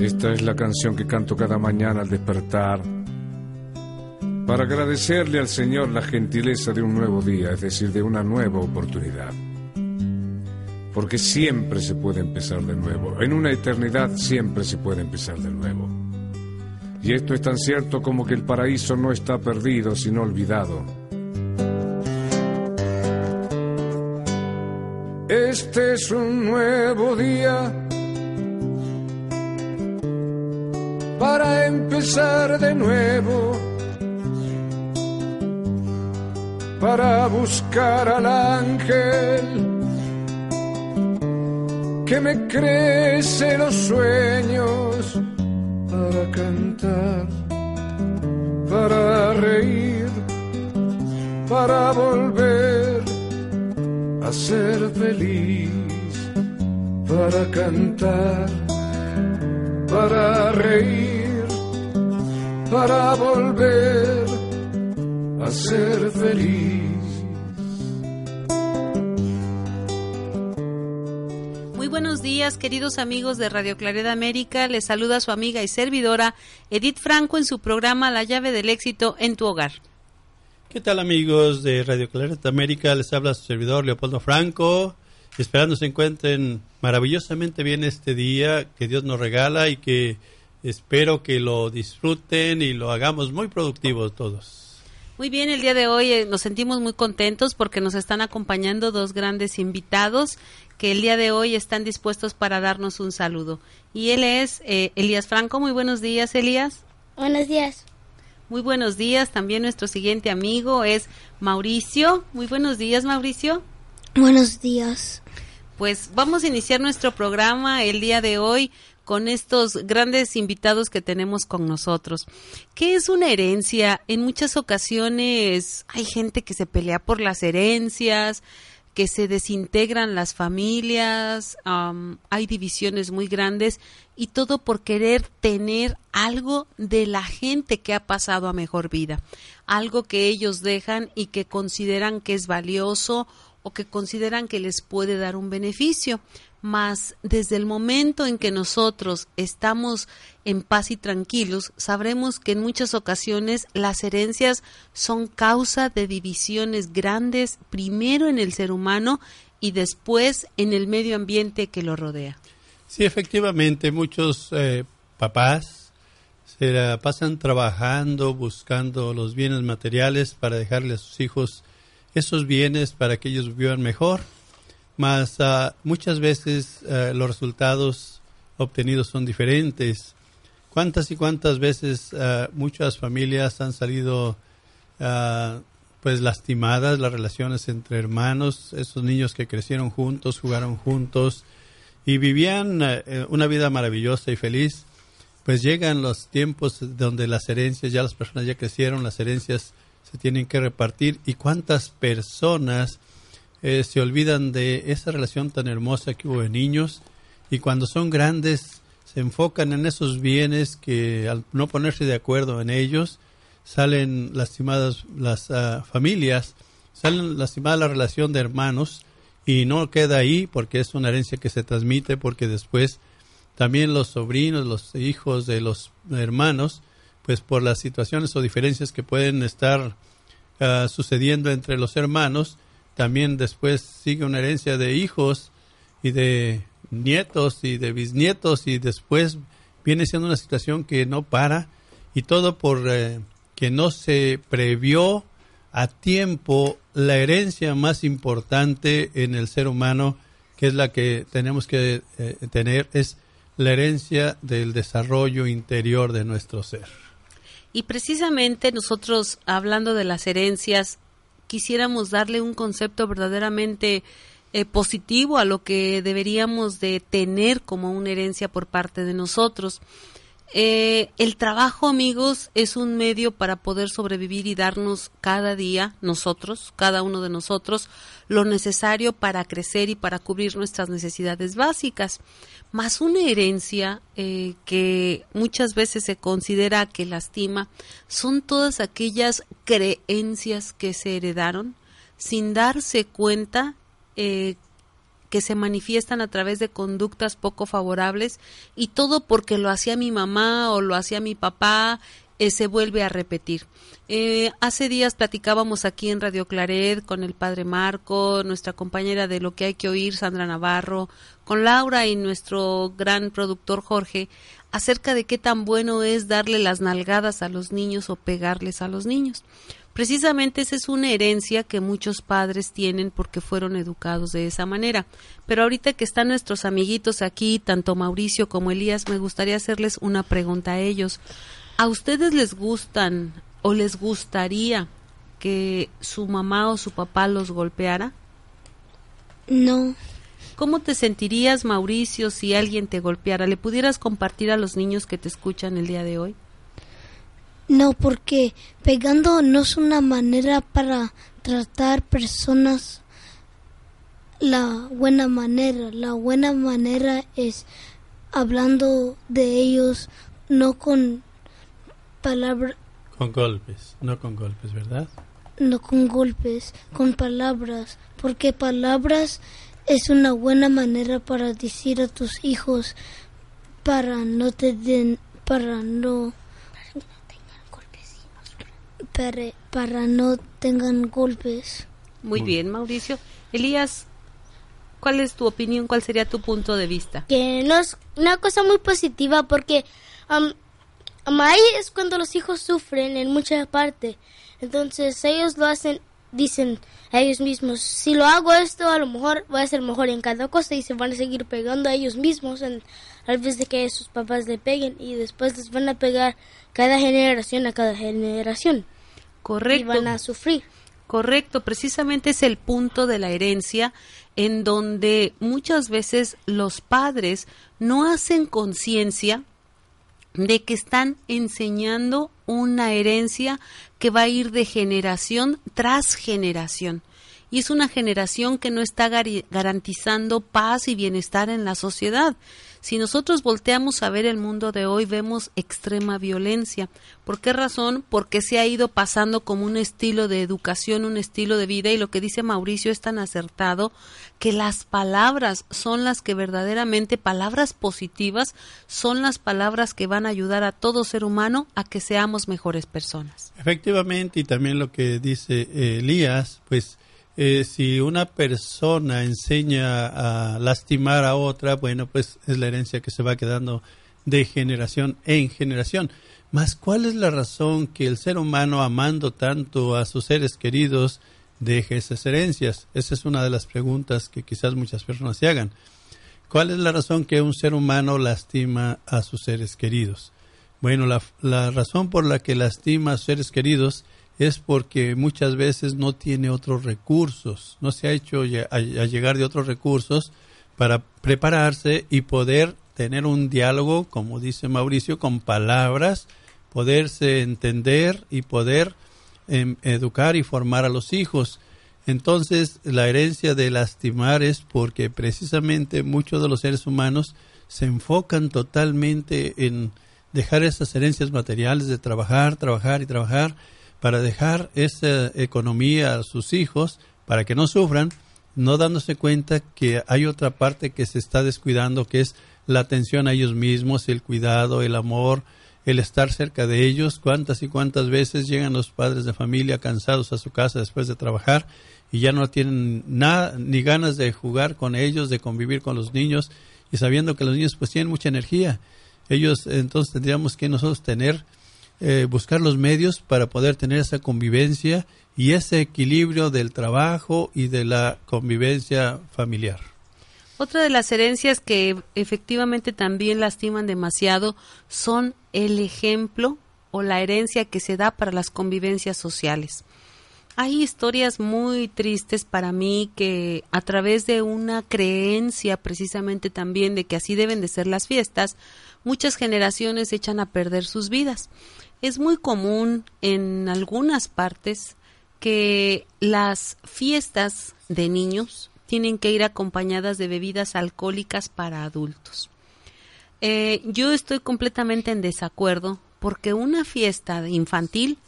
Esta es la canción que canto cada mañana al despertar para agradecerle al Señor la gentileza de un nuevo día, es decir, de una nueva oportunidad. Porque siempre se puede empezar de nuevo, en una eternidad siempre se puede empezar de nuevo. Y esto es tan cierto como que el paraíso no está perdido, sino olvidado. Este es un nuevo día empezar de nuevo, para buscar al ángel que me crece los sueños, para cantar, para reír, para volver a ser feliz, para cantar para reír, para volver a ser feliz. Muy buenos días, queridos amigos de Radio Claridad América. Les saluda su amiga y servidora Edith Franco en su programa La llave del éxito en tu hogar. ¿Qué tal amigos de Radio Claridad América? Les habla su servidor Leopoldo Franco esperando se encuentren maravillosamente bien este día que Dios nos regala y que espero que lo disfruten y lo hagamos muy productivo todos. Muy bien, el día de hoy eh, nos sentimos muy contentos porque nos están acompañando dos grandes invitados que el día de hoy están dispuestos para darnos un saludo. Y él es eh, Elías Franco. Muy buenos días, Elías. Buenos días. Muy buenos días. También nuestro siguiente amigo es Mauricio. Muy buenos días, Mauricio. Buenos días. Pues vamos a iniciar nuestro programa el día de hoy con estos grandes invitados que tenemos con nosotros. ¿Qué es una herencia? En muchas ocasiones hay gente que se pelea por las herencias, que se desintegran las familias, hay divisiones muy grandes y todo por querer tener algo de la gente que ha pasado a mejor vida, algo que ellos dejan y que consideran que es valioso o que consideran que les puede dar un beneficio. Mas desde el momento en que nosotros estamos en paz y tranquilos, sabremos que en muchas ocasiones las herencias son causa de divisiones grandes, primero en el ser humano y después en el medio ambiente que lo rodea. Sí, efectivamente, muchos eh, papás se la pasan trabajando, buscando los bienes materiales para dejarle a sus hijos esos bienes para que ellos vivan mejor, mas ah, muchas veces ah, los resultados obtenidos son diferentes. ¿Cuántas y cuántas veces ah, muchas familias han salido pues lastimadas las relaciones entre hermanos, esos niños que crecieron juntos, jugaron juntos y vivían eh, una vida maravillosa y feliz? Pues llegan los tiempos donde las herencias, ya las personas ya crecieron, las herencias se tienen que repartir y cuántas personas eh, se olvidan de esa relación tan hermosa que hubo de niños y cuando son grandes se enfocan en esos bienes que al no ponerse de acuerdo en ellos salen lastimadas las ah, familias, salen lastimada la relación de hermanos y no queda ahí porque es una herencia que se transmite porque después también los sobrinos, los hijos de los hermanos pues por las situaciones o diferencias que pueden estar ah, sucediendo entre los hermanos, también después sigue una herencia de hijos y de nietos y de bisnietos y después viene siendo una situación que no para y todo por eh, que no se previó a tiempo la herencia más importante en el ser humano, que es la que tenemos que eh, tener, es la herencia del desarrollo interior de nuestro ser. Y precisamente nosotros, hablando de las herencias, quisiéramos darle un concepto verdaderamente eh, positivo a lo que deberíamos de tener como una herencia por parte de nosotros. Eh, el trabajo, amigos, es un medio para poder sobrevivir y darnos cada día, nosotros, cada uno de nosotros, lo necesario para crecer y para cubrir nuestras necesidades básicas. Más una herencia eh, que muchas veces se considera que lastima, son todas aquellas creencias que se heredaron sin darse cuenta eh, que se manifiestan a través de conductas poco favorables y todo porque lo hacía mi mamá o lo hacía mi papá eh, se vuelve a repetir. Eh, hace días platicábamos aquí en Radio Claret con el padre Marco, nuestra compañera de Lo que hay que oír, Sandra Navarro, con Laura y nuestro gran productor Jorge, acerca de qué tan bueno es darle las nalgadas a los niños o pegarles a los niños. Precisamente esa es una herencia que muchos padres tienen porque fueron educados de esa manera. Pero ahorita que están nuestros amiguitos aquí, tanto Mauricio como Elías, me gustaría hacerles una pregunta a ellos. ¿A ustedes les gustan o les gustaría que su mamá o su papá los golpeara? No. ¿Cómo te sentirías, Mauricio, si alguien te golpeara? ¿Le pudieras compartir a los niños que te escuchan el día de hoy? No, porque pegando no es una manera para tratar personas la buena manera. La buena manera es hablando de ellos, no con palabras. Con golpes, no con golpes, ¿verdad? No con golpes, con palabras, porque palabras es una buena manera para decir a tus hijos para no te den, para no para, para no tengan golpes. Muy bien, Mauricio. Elías, ¿cuál es tu opinión? ¿Cuál sería tu punto de vista? Que no es una cosa muy positiva porque um, ahí es cuando los hijos sufren en mucha parte. Entonces ellos lo hacen, dicen a ellos mismos, si lo hago esto, a lo mejor voy a ser mejor en cada cosa y se van a seguir pegando a ellos mismos en, a vez de que sus papás le peguen y después les van a pegar cada generación a cada generación. Correcto. Y van a sufrir. Correcto, precisamente es el punto de la herencia en donde muchas veces los padres no hacen conciencia de que están enseñando una herencia que va a ir de generación tras generación. Y es una generación que no está garantizando paz y bienestar en la sociedad. Si nosotros volteamos a ver el mundo de hoy, vemos extrema violencia. ¿Por qué razón? Porque se ha ido pasando como un estilo de educación, un estilo de vida, y lo que dice Mauricio es tan acertado que las palabras son las que verdaderamente, palabras positivas, son las palabras que van a ayudar a todo ser humano a que seamos mejores personas. Efectivamente, y también lo que dice eh, Elías, pues eh, si una persona enseña a lastimar a otra, bueno, pues es la herencia que se va quedando de generación en generación. Mas, ¿cuál es la razón que el ser humano, amando tanto a sus seres queridos, deje esas herencias? Esa es una de las preguntas que quizás muchas personas se hagan. ¿Cuál es la razón que un ser humano lastima a sus seres queridos? Bueno, la, la razón por la que lastima a sus seres queridos es porque muchas veces no tiene otros recursos, no se ha hecho a, llegar de otros recursos para prepararse y poder tener un diálogo, como dice Mauricio, con palabras, poderse entender y poder em, educar y formar a los hijos. Entonces, la herencia de lastimar es porque precisamente muchos de los seres humanos se enfocan totalmente en dejar esas herencias materiales de trabajar, trabajar y trabajar para dejar esa economía a sus hijos para que no sufran, no dándose cuenta que hay otra parte que se está descuidando, que es la atención a ellos mismos, el cuidado, el amor, el estar cerca de ellos. Cuántas y cuántas veces llegan los padres de familia cansados a su casa después de trabajar y ya no tienen nada ni ganas de jugar con ellos, de convivir con los niños y sabiendo que los niños pues tienen mucha energía Ellos, entonces tendríamos que nosotros tener, eh, buscar los medios para poder tener esa convivencia y ese equilibrio del trabajo y de la convivencia familiar. Otra de las herencias que efectivamente también lastiman demasiado son el ejemplo o la herencia que se da para las convivencias sociales. Hay historias muy tristes para mí que a través de una creencia precisamente también de que así deben de ser las fiestas, muchas generaciones echan a perder sus vidas. Es muy común en algunas partes que las fiestas de niños tienen que ir acompañadas de bebidas alcohólicas para adultos. Eh, yo estoy completamente en desacuerdo porque una fiesta infantil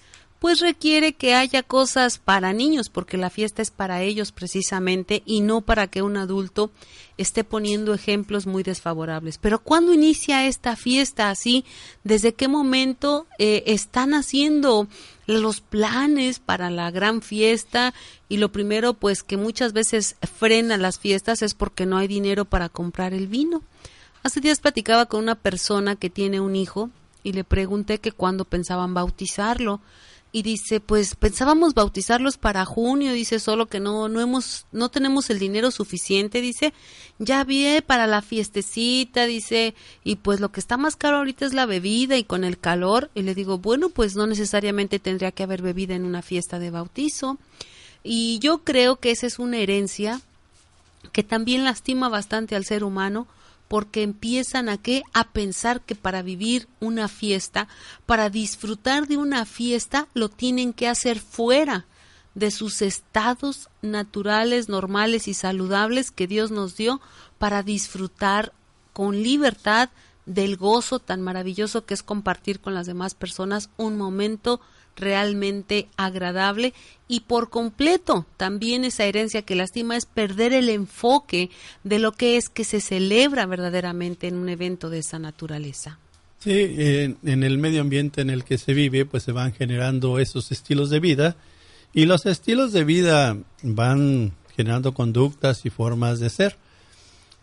pues requiere que haya cosas para niños, porque la fiesta es para ellos precisamente y no para que un adulto esté poniendo ejemplos muy desfavorables. Pero ¿cuándo inicia esta fiesta así? ¿Desde qué momento eh, están haciendo los planes para la gran fiesta? Y lo primero, pues que muchas veces frena las fiestas es porque no hay dinero para comprar el vino. Hace días platicaba con una persona que tiene un hijo y le pregunté que cuándo pensaban bautizarlo y dice, pues pensábamos bautizarlos para junio, dice, solo que no no hemos no tenemos el dinero suficiente, dice, ya vi para la fiestecita, dice, y pues lo que está más caro ahorita es la bebida y con el calor, y le digo, bueno, pues no necesariamente tendría que haber bebida en una fiesta de bautizo. Y yo creo que esa es una herencia que también lastima bastante al ser humano, porque empiezan a qué? A pensar que para vivir una fiesta, para disfrutar de una fiesta, lo tienen que hacer fuera de sus estados naturales, normales y saludables que Dios nos dio para disfrutar con libertad del gozo tan maravilloso que es compartir con las demás personas un momento realmente agradable y por completo también esa herencia que lastima es perder el enfoque de lo que es que se celebra verdaderamente en un evento de esa naturaleza. Sí, en, el medio ambiente en el que se vive, pues se van generando esos estilos de vida y los estilos de vida van generando conductas y formas de ser.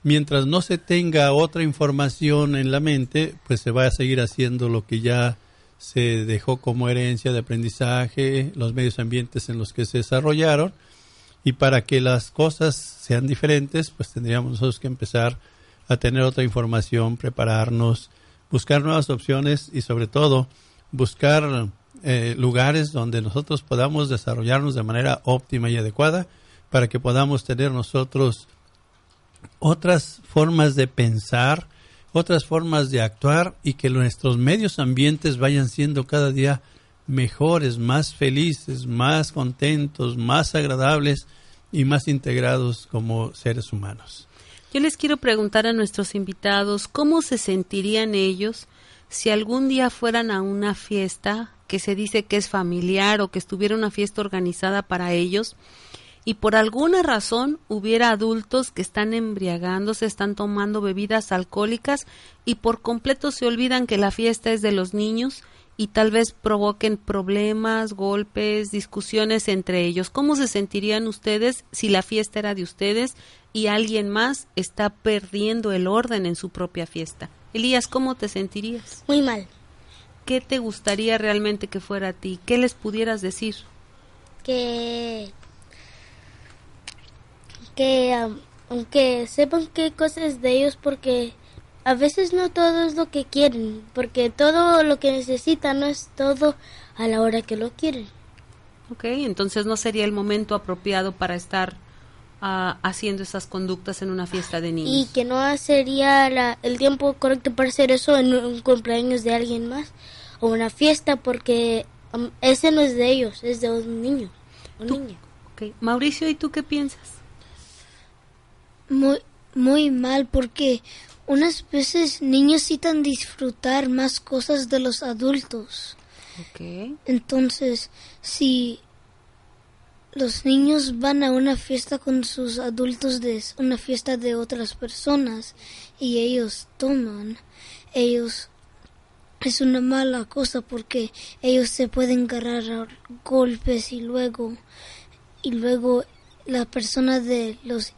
Mientras no se tenga otra información en la mente, pues se va a seguir haciendo lo que ya se dejó como herencia de aprendizaje, los medios ambientes en los que se desarrollaron, y para que las cosas sean diferentes, pues tendríamos nosotros que empezar a tener otra información, prepararnos, buscar nuevas opciones y sobre todo buscar eh, lugares donde nosotros podamos desarrollarnos de manera óptima y adecuada para que podamos tener nosotros otras formas de pensar, otras formas de actuar y que nuestros medios ambientes vayan siendo cada día mejores, más felices, más contentos, más agradables y más integrados como seres humanos. Yo les quiero preguntar a nuestros invitados cómo se sentirían ellos si algún día fueran a una fiesta que se dice que es familiar o que estuviera una fiesta organizada para ellos y por alguna razón hubiera adultos que están embriagándose, están tomando bebidas alcohólicas y por completo se olvidan que la fiesta es de los niños y tal vez provoquen problemas, golpes, discusiones entre ellos. ¿Cómo se sentirían ustedes si la fiesta era de ustedes y alguien más está perdiendo el orden en su propia fiesta? Elías, ¿cómo te sentirías? Muy mal. ¿Qué te gustaría realmente que fuera a ti? ¿Qué les pudieras decir? Que que aunque sepan qué cosas de ellos porque a veces no todo es lo que quieren, porque todo lo que necesitan no es todo a la hora que lo quieren. Ok, entonces no sería el momento apropiado para estar ah, haciendo esas conductas en una fiesta de niños. Y que no sería la, el tiempo correcto para hacer eso en un cumpleaños de alguien más o una fiesta, porque ese no es de ellos, es de un niño o niña. Okay. Mauricio, ¿y tú qué piensas? Muy, muy mal porque unas veces niños necesitan disfrutar más cosas de los adultos. Entonces, si los niños van a una fiesta con sus adultos de una fiesta de otras personas y ellos toman, ellos es una mala cosa porque ellos se pueden agarrar a golpes y luego y luego la persona de los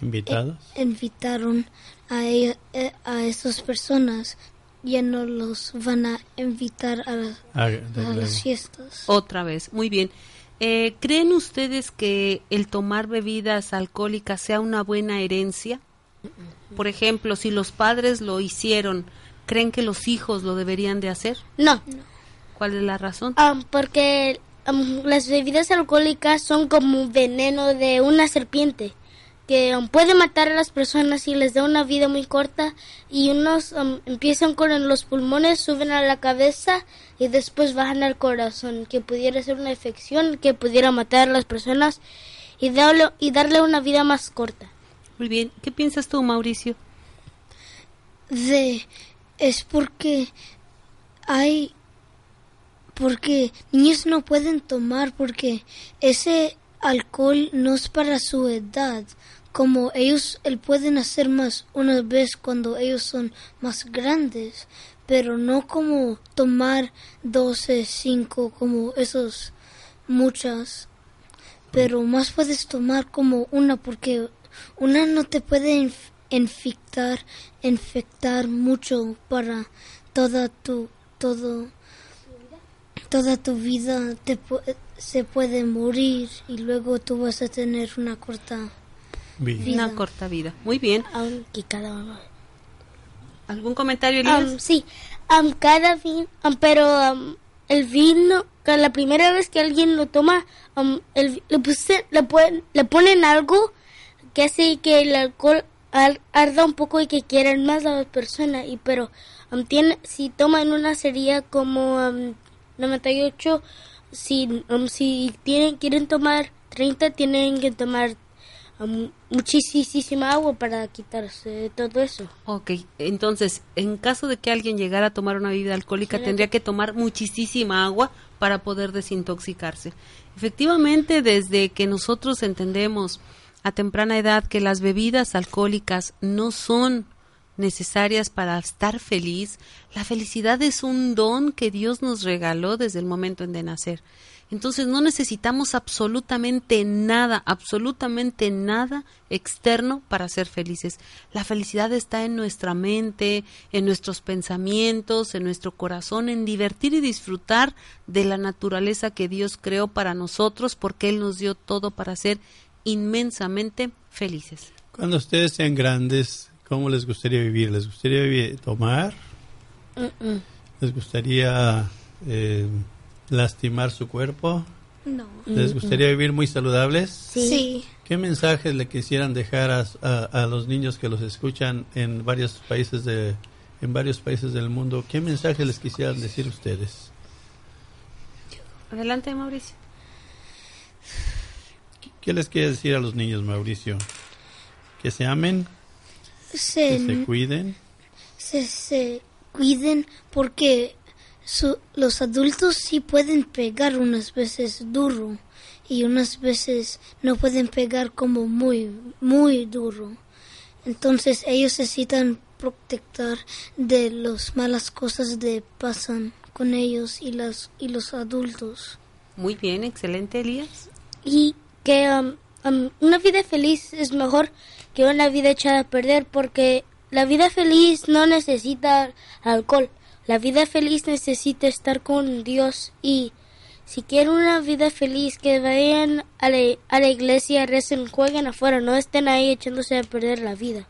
invitados. Eh, invitaron a, eh, a esas personas, ya no los van a invitar a, la- Ah, a las fiestas. Otra vez, muy bien. Eh, ¿Creen ustedes que el tomar bebidas alcohólicas sea una buena herencia? Por ejemplo, si los padres lo hicieron, ¿creen que los hijos lo deberían de hacer? No, ¿Cuál es la razón? am, porque am, las bebidas alcohólicas son como veneno de una serpiente que am, puede matar a las personas y les da una vida muy corta y unos am, empiezan con los pulmones, suben a la cabeza y después bajan al corazón, que pudiera ser una infección que pudiera matar a las personas y darle, y darle una vida más corta. Muy bien. ¿Qué piensas tú, Mauricio? de es porque hay porque niños no pueden tomar porque ese alcohol no es para su edad como ellos él pueden hacer más una vez cuando ellos son más grandes pero no como tomar 12, 5 como esos muchas. Pero más puedes tomar como una porque una no te puede inf- infectar infectar mucho para toda tu todo toda tu vida te se puede morir y luego tú vas a tener una corta vi- Una corta vida. Muy bien. Aunque cada uno ¿Algún comentario, Elías? Am, sí, am, cada vino, am, pero el vino, que la primera vez que alguien lo toma, el, le, puse- le, pon- le ponen algo que hace que el alcohol ar- arda un poco y que quieran más a la persona. Y pero tiene, si toman una sería como am, 98, si, si tienen, quieren tomar 30, tienen que tomar muchísima agua para quitarse todo eso. Ok, entonces, en caso de que alguien llegara a tomar una bebida alcohólica, tendría que tomar muchísima agua para poder desintoxicarse. Efectivamente, desde que nosotros entendemos a temprana edad que las bebidas alcohólicas no son necesarias para estar feliz, la felicidad es un don que Dios nos regaló desde el momento en de nacer. Entonces no necesitamos absolutamente nada, absolutamente nada externo para ser felices. La felicidad está en nuestra mente, en nuestros pensamientos, en nuestro corazón, en divertir y disfrutar de la naturaleza que Dios creó para nosotros, porque Él nos dio todo para ser inmensamente felices. Cuando ustedes sean grandes, ¿cómo les gustaría vivir? ¿Les gustaría vivir- tomar? ¿Les gustaría eh, lastimar su cuerpo? no ¿Les gustaría vivir muy saludables? sí, ¿Qué mensajes le quisieran dejar a, a- a los niños que los escuchan en varios países de en varios países del mundo? ¿Qué mensajes les quisieran decir ustedes? Adelante, Mauricio. ¿Qué, qué les quiere decir a los niños, Mauricio? Que se amen, que se se, cuiden. se, se cuiden porque su- los adultos sí pueden pegar unas veces duro y unas veces no pueden pegar como muy, muy duro. Entonces ellos necesitan protectar de las malas cosas que pasan con ellos y, las, y los adultos. Muy bien, excelente, Elías. y que um, um, una vida feliz es mejor que una vida echada a perder porque la vida feliz no necesita alcohol. La vida feliz necesita estar con Dios y si quieren una vida feliz que vayan a la, a la iglesia, recen, jueguen afuera, no estén ahí echándose a perder la vida,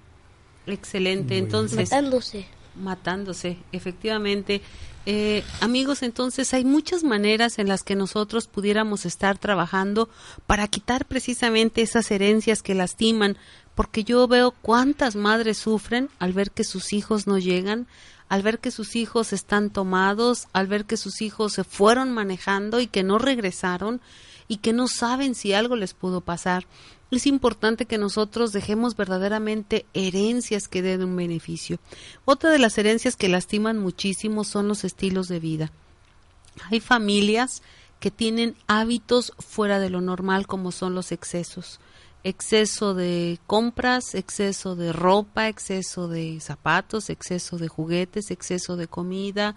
Excelente, entonces matándose. matándose, efectivamente. Eh, amigos, entonces hay muchas maneras en las que nosotros pudiéramos estar trabajando para quitar precisamente esas herencias que lastiman, porque yo veo cuántas madres sufren al ver que sus hijos no llegan, al ver que sus hijos están tomados, al ver que sus hijos se fueron manejando y que no regresaron y que no saben si algo les pudo pasar. Es importante que nosotros dejemos verdaderamente herencias que den un beneficio. Otra de las herencias que lastiman muchísimo son los estilos de vida. Hay familias que tienen hábitos fuera de lo normal como son los excesos. Exceso de compras, exceso de ropa, exceso de zapatos, exceso de juguetes, exceso de comida,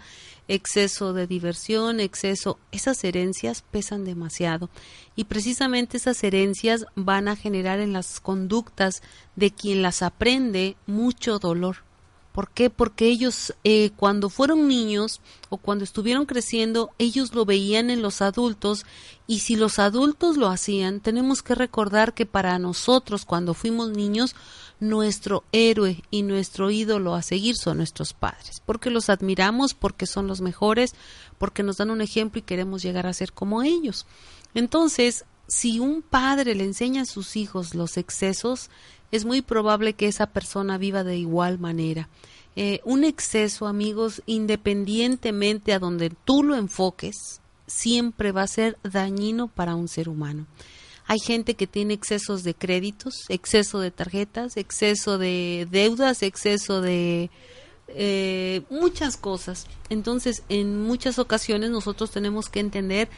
exceso de diversión, exceso, esas herencias pesan demasiado y precisamente esas herencias van a generar en las conductas de quien las aprende mucho dolor ¿Por qué? Porque ellos eh, cuando fueron niños o cuando estuvieron creciendo, ellos lo veían en los adultos y si los adultos lo hacían, tenemos que recordar que para nosotros cuando fuimos niños, nuestro héroe y nuestro ídolo a seguir son nuestros padres, porque los admiramos, porque son los mejores, porque nos dan un ejemplo y queremos llegar a ser como ellos. Entonces, si un padre le enseña a sus hijos los excesos, es muy probable que esa persona viva de igual manera. Eh, un exceso, amigos, independientemente a donde tú lo enfoques, siempre va a ser dañino para un ser humano. Hay gente que tiene excesos de créditos, exceso de tarjetas, exceso de deudas, exceso de eh, muchas cosas. Entonces, en muchas ocasiones nosotros tenemos que entender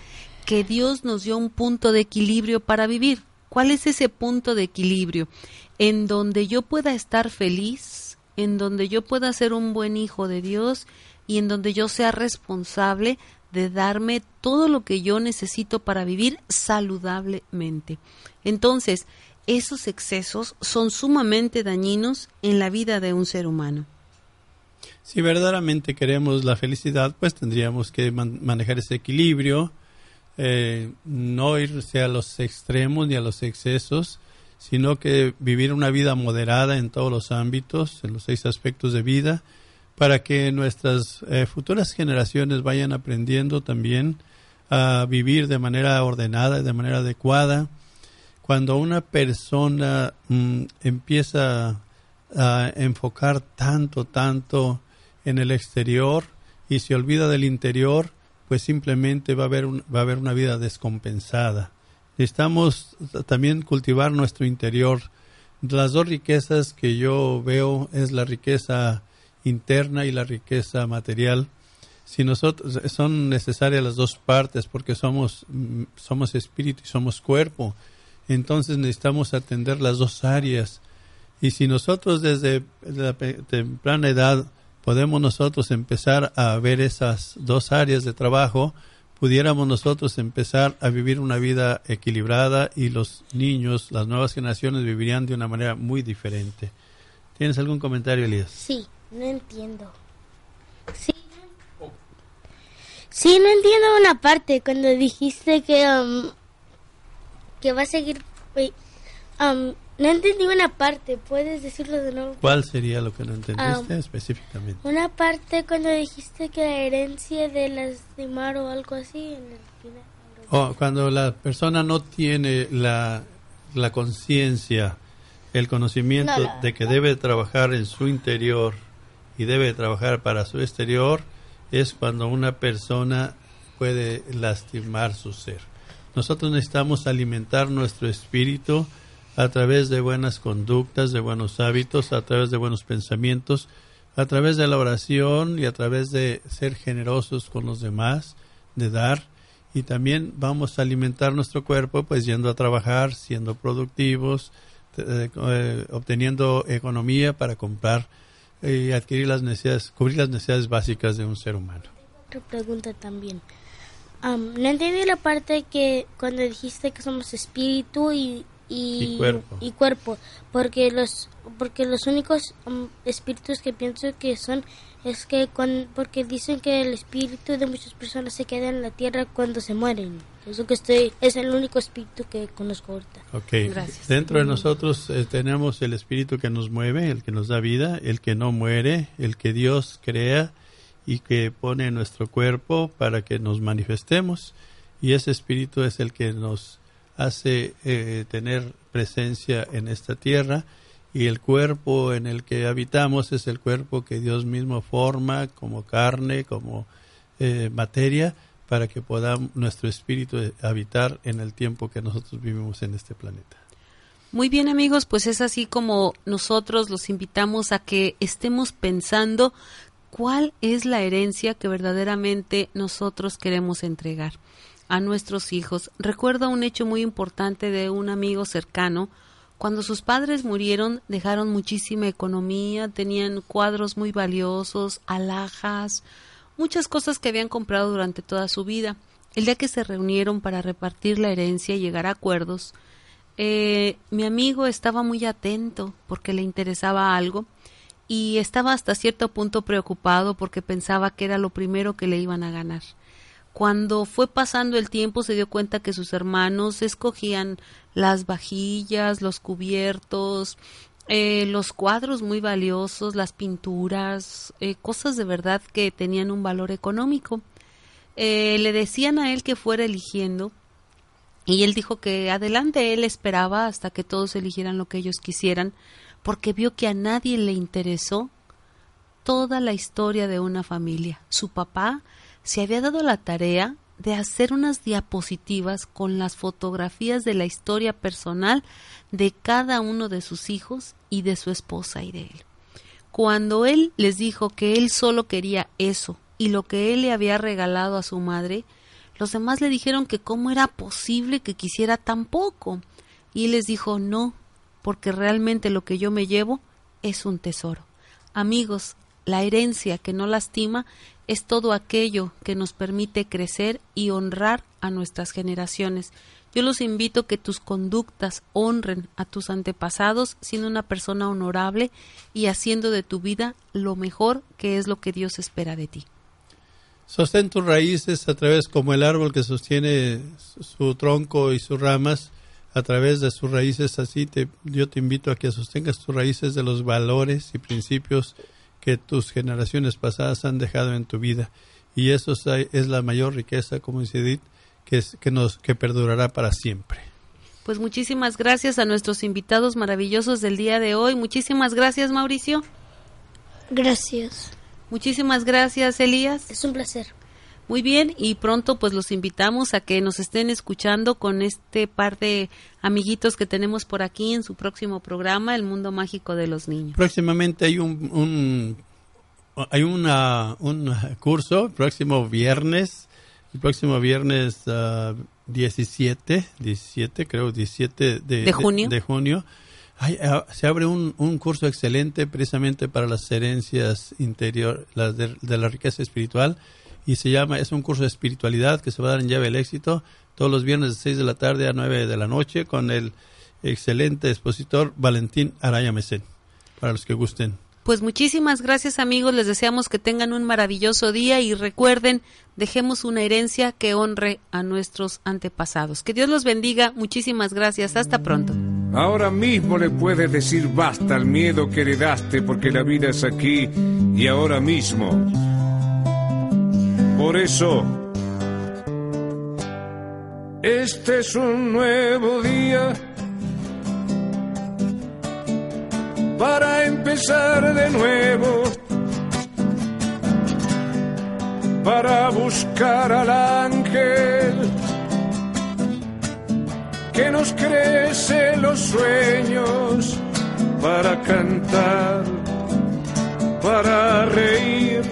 que Dios nos dio un punto de equilibrio para vivir. ¿Cuál es ese punto de equilibrio? en donde yo pueda estar feliz, en donde yo pueda ser un buen hijo de Dios y en donde yo sea responsable de darme todo lo que yo necesito para vivir saludablemente. Entonces, esos excesos son sumamente dañinos en la vida de un ser humano. Si verdaderamente queremos la felicidad, pues tendríamos que manejar ese equilibrio, eh, no irse a los extremos ni a los excesos, sino que vivir una vida moderada en todos los ámbitos, en los seis aspectos de vida, para que nuestras eh, futuras generaciones vayan aprendiendo también a vivir de manera ordenada y de manera adecuada. Cuando una persona mm, empieza a enfocar tanto, tanto en el exterior y se olvida del interior, pues simplemente va a haber, va a haber una vida descompensada. Necesitamos también cultivar nuestro interior. Las dos riquezas que yo veo es la riqueza interna y la riqueza material. Si nosotros son necesarias las dos partes porque somos somos espíritu y somos cuerpo, entonces necesitamos atender las dos áreas. Y si nosotros desde la temprana edad podemos nosotros empezar a ver esas dos áreas de trabajo, pudiéramos nosotros empezar a vivir una vida equilibrada y los niños, las nuevas generaciones vivirían de una manera muy diferente. ¿Tienes algún comentario, Elías? Sí, no entiendo. Sí, sí no entiendo una parte cuando dijiste que um, que va a seguir um, no entendí una parte, ¿puedes decirlo de nuevo? ¿Cuál sería lo que no entendiste ah, específicamente? Una parte cuando dijiste que la herencia de lastimar o algo así en el final. Oh, cuando la persona no tiene la, la conciencia, el conocimiento de que debe trabajar en su interior y debe trabajar para su exterior, es cuando una persona puede lastimar su ser. Nosotros necesitamos alimentar nuestro espíritu a través de buenas conductas, de buenos hábitos, a través de buenos pensamientos, a través de la oración y a través de ser generosos con los demás, de dar y también vamos a alimentar nuestro cuerpo pues yendo a trabajar, siendo productivos, eh, eh, obteniendo economía para comprar y adquirir las necesidades, cubrir las necesidades básicas de un ser humano. Otra pregunta también. no entendí la parte que cuando dijiste que somos espíritu y y, cuerpo. porque los porque los únicos um, espíritus que pienso que son es que porque dicen que el espíritu de muchas personas se queda en la tierra cuando se mueren eso que estoy es el único espíritu que conozco ahorita okay. dentro de nosotros eh, tenemos el espíritu que nos mueve el que nos da vida el que no muere el que Dios crea y que pone en nuestro cuerpo para que nos manifestemos y ese espíritu es el que nos hace eh, tener presencia en esta tierra y el cuerpo en el que habitamos es el cuerpo que Dios mismo forma como carne, como eh, materia, para que pueda nuestro espíritu habitar en el tiempo que nosotros vivimos en este planeta. Muy bien amigos, pues es así como nosotros los invitamos a que estemos pensando cuál es la herencia que verdaderamente nosotros queremos entregar a nuestros hijos. Recuerdo un hecho muy importante de un amigo cercano Cuando sus padres murieron, dejaron muchísima economía, tenían cuadros muy valiosos, alhajas, muchas cosas que habían comprado durante toda su vida. El día que se reunieron para repartir la herencia y llegar a acuerdos, eh, mi amigo estaba muy atento porque le interesaba algo y estaba hasta cierto punto preocupado porque pensaba que era lo primero que le iban a ganar. Cuando fue pasando el tiempo se dio cuenta que sus hermanos escogían las vajillas, los cubiertos, eh, los cuadros muy valiosos, las pinturas, eh, cosas de verdad que tenían un valor económico. Eh, le decían a él que fuera eligiendo y él dijo que adelante él esperaba hasta que todos eligieran lo que ellos quisieran, porque vio que a nadie le interesó toda la historia de una familia. Su papá se había dado la tarea de hacer unas diapositivas con las fotografías de la historia personal de cada uno de sus hijos y de su esposa y de él. Cuando él les dijo que él solo quería eso y lo que él le había regalado a su madre, los demás le dijeron que cómo era posible que quisiera tan poco. Y él les dijo no, porque realmente lo que yo me llevo es un tesoro. Amigos, la herencia que no lastima es todo aquello que nos permite crecer y honrar a nuestras generaciones. Yo los invito a que tus conductas honren a tus antepasados siendo una persona honorable y haciendo de tu vida lo mejor que es lo que Dios espera de ti. Sostén tus raíces a través como el árbol que sostiene su tronco y sus ramas, a través de sus raíces así te, yo te invito a que sostengas tus raíces de los valores y principios que tus generaciones pasadas han dejado en tu vida. Y eso es la mayor riqueza, como dice Edith, que, es, que, nos, que perdurará para siempre. Pues muchísimas gracias a nuestros invitados maravillosos del día de hoy. Muchísimas gracias, Mauricio. Gracias. Muchísimas gracias, Elías. Es un placer. Muy bien, y pronto pues los invitamos a que nos estén escuchando con este par de amiguitos que tenemos por aquí en su próximo programa, El Mundo Mágico de los Niños. Próximamente hay un, hay una, un curso, próximo viernes, el próximo viernes 17, ah, 17, creo 17 de, junio. de junio Ah, se abre un, un, curso excelente precisamente para las herencias interior, las de, la riqueza espiritual, y se llama, es un curso de espiritualidad que se va a dar en llave el éxito todos los viernes de 6 de la tarde a 9 de la noche con el excelente expositor Valentín Araya Mesén, para los que gusten. Pues muchísimas gracias amigos, les deseamos que tengan un maravilloso día y recuerden, dejemos una herencia que honre a nuestros antepasados. Que Dios los bendiga, muchísimas gracias, hasta pronto. Ahora mismo le puedes decir basta al miedo que heredaste porque la vida es aquí y ahora mismo. Por eso, este es un nuevo día para empezar de nuevo, para buscar al ángel que nos crece los sueños, para cantar, para reír,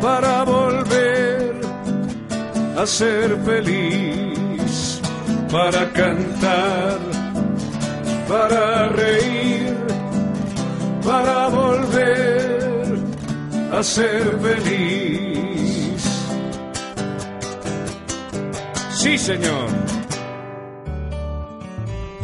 para volver a ser feliz, para cantar, para reír para volver a ser feliz. Sí, señor.